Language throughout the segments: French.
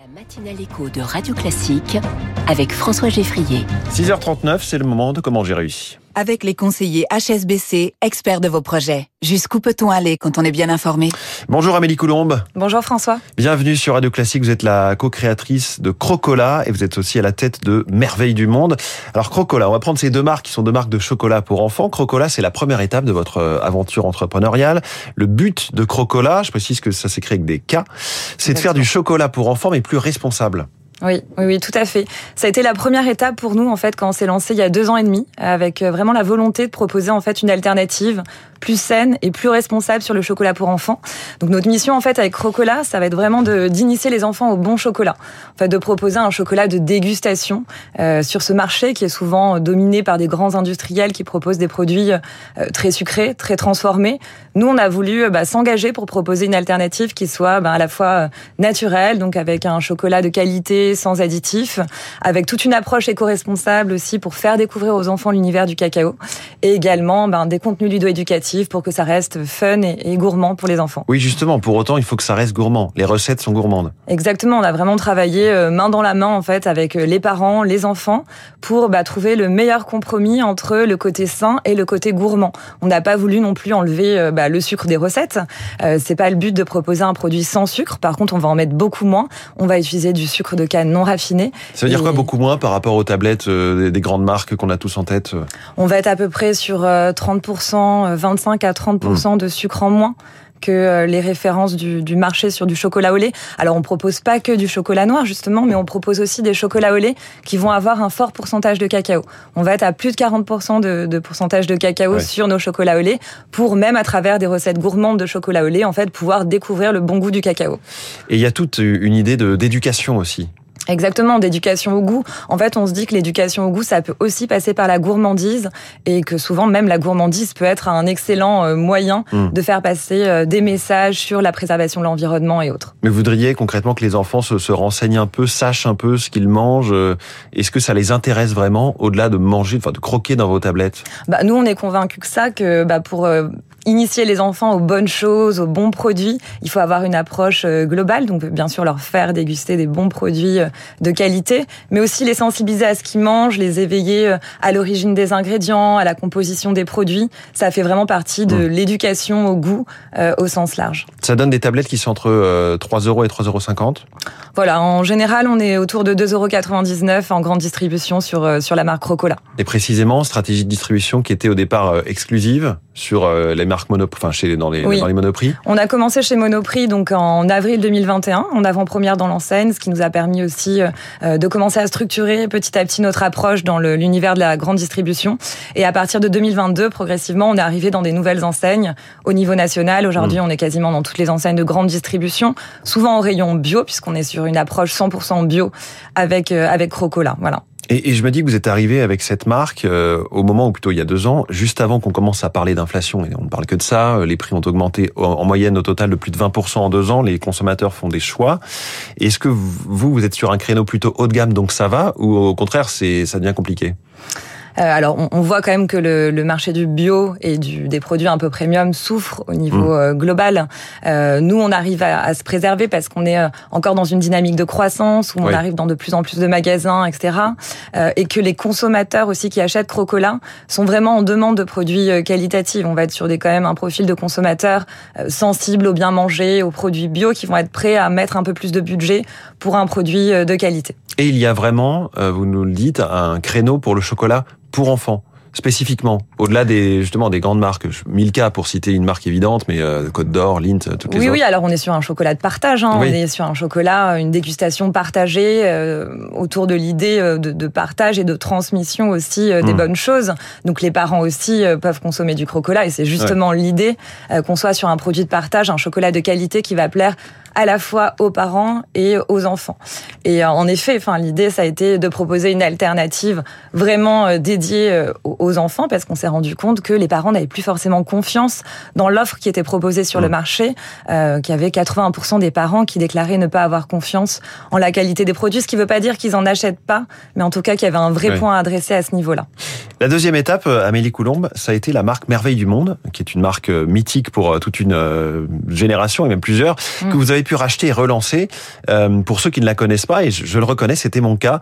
La matinale écho de Radio Classique avec François Geffrier. 6h39, c'est le moment de comment j'ai réussi. Avec les conseillers HSBC, experts de vos projets. Jusqu'où peut-on aller quand on est bien informé? Bonjour Amélie Coulombe. Bonjour François. Bienvenue sur Radio Classique. Vous êtes la co-créatrice de Crocola et vous êtes aussi à la tête de Merveille du Monde. Alors Crocola, on va prendre ces deux marques qui sont deux marques de chocolat pour enfants. Crocola, c'est la première étape de votre euh, aventure entrepreneuriale. Le but de Crocola, je précise que ça s'écrit avec des K, c'est de faire du chocolat pour enfants mais plus responsable. Oui, oui, oui, tout à fait. Ça a été la première étape pour nous en fait quand on s'est lancé il y a deux ans et demi, avec euh, vraiment la volonté de proposer en fait une alternative plus saine et plus responsable sur le chocolat pour enfants. Donc notre mission en fait avec Crocola, ça va être vraiment d'initier les enfants au bon chocolat. En fait, de proposer un chocolat de dégustation euh, sur ce marché qui est souvent dominé par des grands industriels qui proposent des produits euh, très sucrés, très transformés. Nous, on a voulu bah, s'engager pour proposer une alternative qui soit bah, à la fois naturelle, donc avec un chocolat de qualité sans additifs, avec toute une approche éco-responsable aussi pour faire découvrir aux enfants l'univers du cacao, et également ben, des contenus ludo-éducatifs pour que ça reste fun et, gourmand pour les enfants. Oui, justement, pour autant, il faut que ça reste gourmand. Les recettes sont gourmandes. Exactement, on a vraiment travaillé euh, main dans la main en fait avec euh, les parents, les enfants, pour bah, trouver le meilleur compromis entre le côté sain et le côté gourmand. On n'a pas voulu non plus enlever euh, bah, le sucre des recettes. Euh, c'est pas le but de proposer un produit sans sucre. Par contre, on va en mettre beaucoup moins. On va utiliser du sucre de non raffiné. Ça veut dire quoi beaucoup moins par rapport aux tablettes euh, des grandes marques qu'on a tous en tête euh On va être à peu près sur 30%, 25 euh, à 30% mmh. de sucre en moins que les références du, du, marché sur du chocolat au lait. Alors on propose pas que du chocolat noir justement, mais on propose aussi des chocolats au lait qui vont avoir un fort pourcentage de cacao. On va être à plus de 40% de, de pourcentage de cacao ouais. sur nos chocolats au lait pour même à travers des recettes gourmandes de chocolat au lait en fait pouvoir découvrir le bon goût du cacao. Et il y a toute une idée d'éducation aussi. Exactement, d'éducation au goût. En fait, on se dit que l'éducation au goût, ça peut aussi passer par la gourmandise et que souvent même la gourmandise peut être un excellent euh, moyen mmh. de faire passer euh, des messages sur la préservation de l'environnement et autres. Mais vous voudriez concrètement que les enfants se, se renseignent un peu, sachent un peu ce qu'ils mangent. Euh, est-ce que ça les intéresse vraiment au-delà de manger, enfin de croquer dans vos tablettes? Bah nous, on est convaincus que ça, que bah, pour initier les enfants aux bonnes choses, aux bons produits, il faut avoir une approche globale. Donc bien sûr leur faire déguster des bons produits de qualité, mais aussi les sensibiliser à ce qu'ils mangent, les éveiller euh, à l'origine des ingrédients, à la composition des produits. Ça fait vraiment partie de mmh. l'éducation au goût euh, au sens large. Ça donne des tablettes qui sont entre euh, 3 euros et 3,50 euros Voilà, en général, on est autour de 2,99 euros en grande distribution sur, euh, sur la marque Rocola. Et précisément, stratégie de distribution qui était au départ euh, exclusive sur euh, les marques Monoprix, enfin chez, dans, les, oui. dans les Monoprix On a commencé chez Monoprix donc en avril 2021, en avant-première dans l'enseigne, ce qui nous a permis aussi euh, de commencer à structurer petit à petit notre approche dans l'univers de la grande distribution. Et à partir de 2022, progressivement, on est arrivé dans des nouvelles enseignes au niveau national. Aujourd'hui, mmh. on est quasiment dans toutes les enseignes de grande distribution, souvent au rayon bio, puisqu'on est sur une approche 100% bio avec, euh, avec Crocola. Voilà. Et, et, je me dis que vous êtes arrivé avec cette marque euh, au moment, ou plutôt il y a deux ans, juste avant qu'on commence à parler d'inflation. Et on ne parle que de ça. Les prix ont augmenté en, en, moyenne au total de plus de 20% en deux ans. Les consommateurs font des choix. Est-ce que vous, vous êtes sur un créneau plutôt haut de gamme, donc ça va, ou au contraire, c'est ça devient compliqué? euh, alors, on, on, voit quand même que le, le, marché du bio et du, des produits un peu premium souffre au niveau mmh. euh, global. Euh, nous, on arrive à, à se préserver parce qu'on est euh, encore dans une dynamique de croissance où on arrive dans de plus en plus de magasins, etc. Euh, et que les consommateurs aussi qui achètent Crocola sont vraiment en demande de produits euh, qualitatifs. On va être sur des quand même un profil de consommateurs sensibles au bien manger, aux produits bio, qui vont être prêts à mettre un peu plus de budget pour un produit de qualité. Et il y a vraiment, vous nous le dites, un créneau pour le chocolat pour enfants spécifiquement au-delà des justement des grandes marques Milka pour citer une marque évidente mais euh, Côte d'Or, Lindt, toutes les oui, autres. Oui alors on est sur un chocolat de partage hein. oui. on est sur un chocolat une dégustation partagée euh, autour de l'idée euh, de, de, partage et de transmission aussi euh, des mmh. bonnes choses. Donc les parents aussi euh, peuvent consommer du chocolat et c'est justement ouais. l'idée euh, qu'on soit sur un produit de partage, un chocolat de qualité qui va plaire à la fois aux parents et aux enfants. Et en effet, enfin l'idée ça a été de proposer une alternative vraiment dédiée aux enfants parce qu'on s'est rendu compte que les parents n'avaient plus forcément confiance dans l'offre qui était proposée sur mmh. le marché, euh, qu'il y avait 80% des parents qui déclaraient ne pas avoir confiance en la qualité des produits, ce qui ne veut pas dire qu'ils en achètent pas, mais en tout cas qu'il y avait un vrai oui. point à adresser à ce niveau-là. La deuxième étape, Amélie Coulombe, ça a été la marque Merveille du Monde, qui est une marque mythique pour toute une génération et même plusieurs, mmh. que vous avez avez pu racheter et relancer. pour ceux qui ne la connaissent pas, et je, le reconnais, c'était mon cas.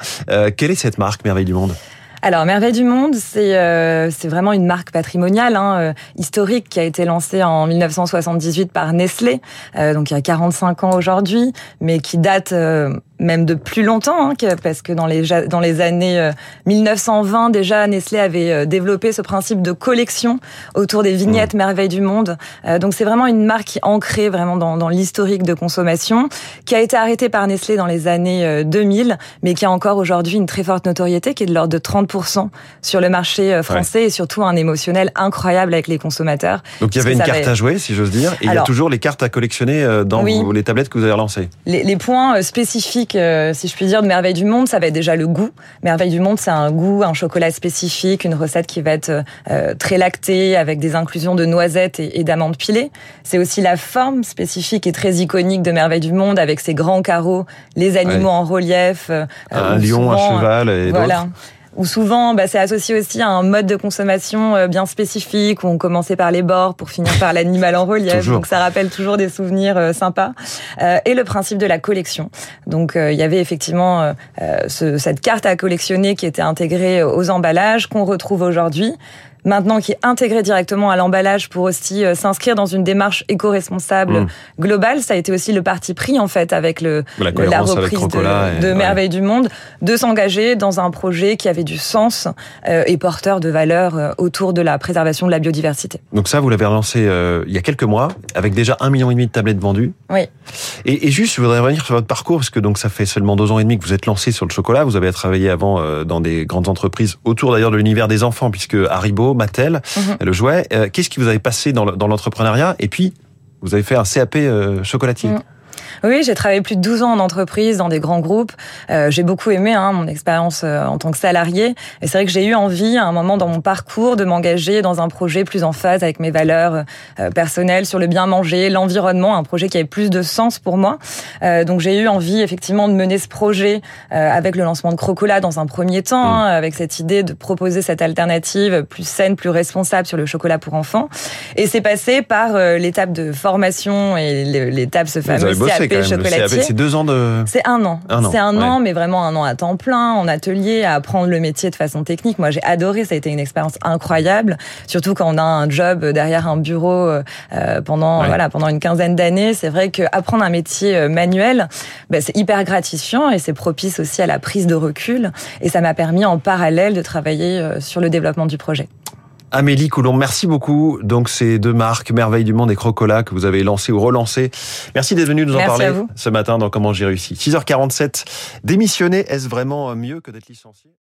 quelle est cette marque Merveille du Monde? Alors, Merveille du Monde, c'est euh, vraiment une marque patrimoniale, hein, euh, historique, qui a été lancée en 1978 par Nestlé, euh, donc il y a 45 ans aujourd'hui, mais qui date même de plus longtemps, hein, parce que dans les, dans les années 1920, déjà, Nestlé avait développé ce principe de collection autour des vignettes mmh. Merveille du Monde. donc, c'est vraiment une marque qui est ancrée vraiment dans, dans l'historique de consommation, qui a été arrêtée par Nestlé dans les années 2000, mais qui a encore aujourd'hui une très forte notoriété, qui est de l'ordre de 30 sur le marché euh, français et surtout un émotionnel incroyable avec les consommateurs. Donc il y avait une carte à jouer, si j'ose dire, et il y a toujours les cartes à collectionner euh, dans les tablettes que vous avez relancées. Les, points euh, spécifiques, si je puis dire, de Merveille du Monde, ça va être déjà le goût. Merveille du Monde, c'est un goût, un chocolat spécifique, une recette qui va être très lactée, avec des inclusions de noisettes et, d'amandes pilées. C'est aussi la forme spécifique et très iconique de Merveille du Monde, avec ses grands carreaux, les animaux en relief. un lion, un cheval et voilà où souvent bah, c'est associé aussi à un mode de consommation euh, bien spécifique, où on commençait par les bords pour finir par l'animal en relief. donc ça rappelle toujours des souvenirs euh, sympas. Euh, et le principe de la collection. Donc il y avait effectivement ce, cette carte à collectionner qui était intégrée aux emballages qu'on retrouve aujourd'hui maintenant qui est intégré directement à l'emballage pour aussi euh, s'inscrire dans une démarche éco-responsable mmh. globale. Ça a été aussi le parti pris en fait avec le, la, reprise de, de Merveille du Monde de s'engager dans un projet qui avait du sens euh, et porteur de valeurs euh, autour de la préservation de la biodiversité. Donc ça, vous l'avez relancé il y a quelques mois avec déjà un million et demi de tablettes vendues. Oui. Et, et, juste, je voudrais revenir sur votre parcours parce que donc ça fait seulement deux ans et demi que vous êtes lancé sur le chocolat. Vous avez travaillé avant dans des grandes entreprises autour d'ailleurs de l'univers des enfants puisque Haribo Mattel, mhm. le jouet. Euh, qu'est-ce qui vous avait passé dans l'entrepreneuriat? Et puis, vous avez fait un CAP euh, chocolatier. Mhm. Oui, j'ai travaillé plus de 12 ans en entreprise, dans des grands groupes. Euh, j'ai beaucoup aimé hein, mon expérience euh, en tant que salarié. Et c'est vrai que j'ai eu envie, à un moment dans mon parcours, de m'engager dans un projet plus en phase avec mes valeurs euh, personnelles sur le bien manger, l'environnement, un projet qui avait plus de sens pour moi. Euh, donc j'ai eu envie effectivement de mener ce projet euh, avec le lancement de Crocola dans un premier temps, mmh. hein, avec cette idée de proposer cette alternative plus saine, plus responsable sur le chocolat pour enfants. Et c'est passé par l'étape de formation et l'étape ce fameux c'est deux ans de. C'est un an. c'est un an, mais vraiment un an à temps plein, en atelier, à apprendre le métier de façon technique. Moi, j'ai adoré. Ça a été une expérience incroyable, surtout quand on a un job derrière un bureau euh, pendant voilà pendant une quinzaine d'années. C'est vrai que apprendre un métier euh, manuel, ben, c'est hyper gratifiant et c'est propice aussi à la prise de recul. Et ça m'a permis en parallèle de travailler euh, sur le développement du projet. Amélie Coulon, merci beaucoup. Donc ces deux marques, Merveille du Monde et Crocola, que vous avez lancé ou relancé. Merci d'être venu nous en parler ce matin dans Comment j'ai réussi. 6h47, démissionner, est-ce vraiment mieux que d'être licencié?